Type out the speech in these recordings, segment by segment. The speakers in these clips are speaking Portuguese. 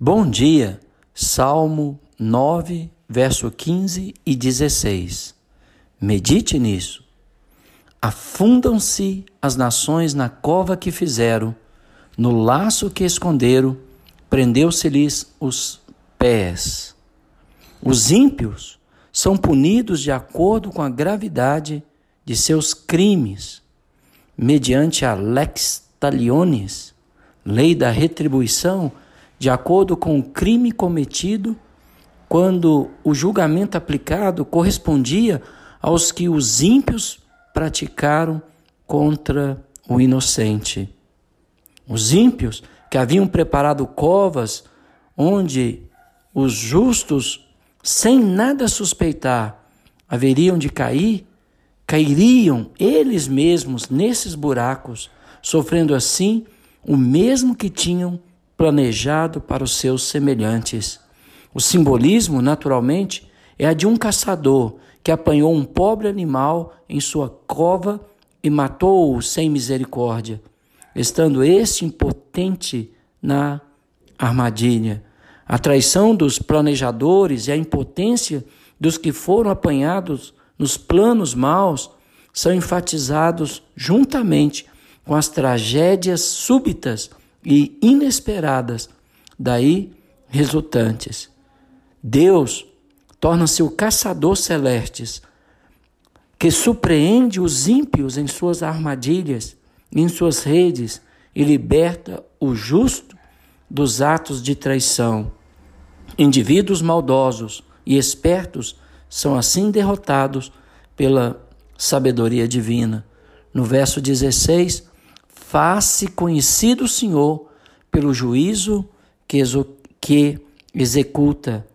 Bom dia, Salmo 9, verso 15 e 16. Medite nisso. Afundam-se as nações na cova que fizeram, no laço que esconderam, prendeu-se-lhes os pés. Os ímpios são punidos de acordo com a gravidade de seus crimes, mediante a lex talionis, lei da retribuição de acordo com o crime cometido, quando o julgamento aplicado correspondia aos que os ímpios praticaram contra o inocente. Os ímpios que haviam preparado covas onde os justos, sem nada suspeitar, haveriam de cair, cairiam eles mesmos nesses buracos, sofrendo assim o mesmo que tinham planejado para os seus semelhantes. O simbolismo, naturalmente, é a de um caçador que apanhou um pobre animal em sua cova e matou-o sem misericórdia, estando este impotente na armadilha. A traição dos planejadores e a impotência dos que foram apanhados nos planos maus são enfatizados juntamente com as tragédias súbitas e inesperadas daí resultantes. Deus torna-se o caçador celestes que surpreende os ímpios em suas armadilhas, em suas redes e liberta o justo dos atos de traição. Indivíduos maldosos e espertos são assim derrotados pela sabedoria divina. No verso 16, Faz-se conhecido o Senhor pelo juízo que, que executa.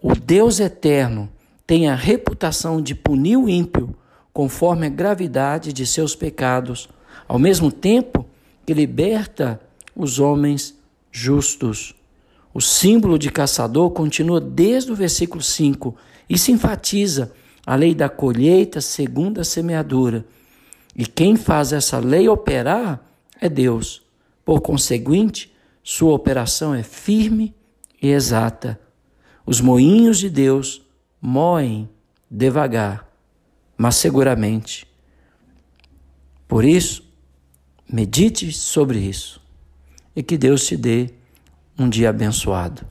O Deus eterno tem a reputação de punir o ímpio conforme a gravidade de seus pecados, ao mesmo tempo que liberta os homens justos. O símbolo de caçador continua desde o versículo 5 e se enfatiza a lei da colheita segundo a semeadura. E quem faz essa lei operar é Deus. Por conseguinte, sua operação é firme e exata. Os moinhos de Deus moem devagar, mas seguramente. Por isso, medite sobre isso e que Deus te dê um dia abençoado.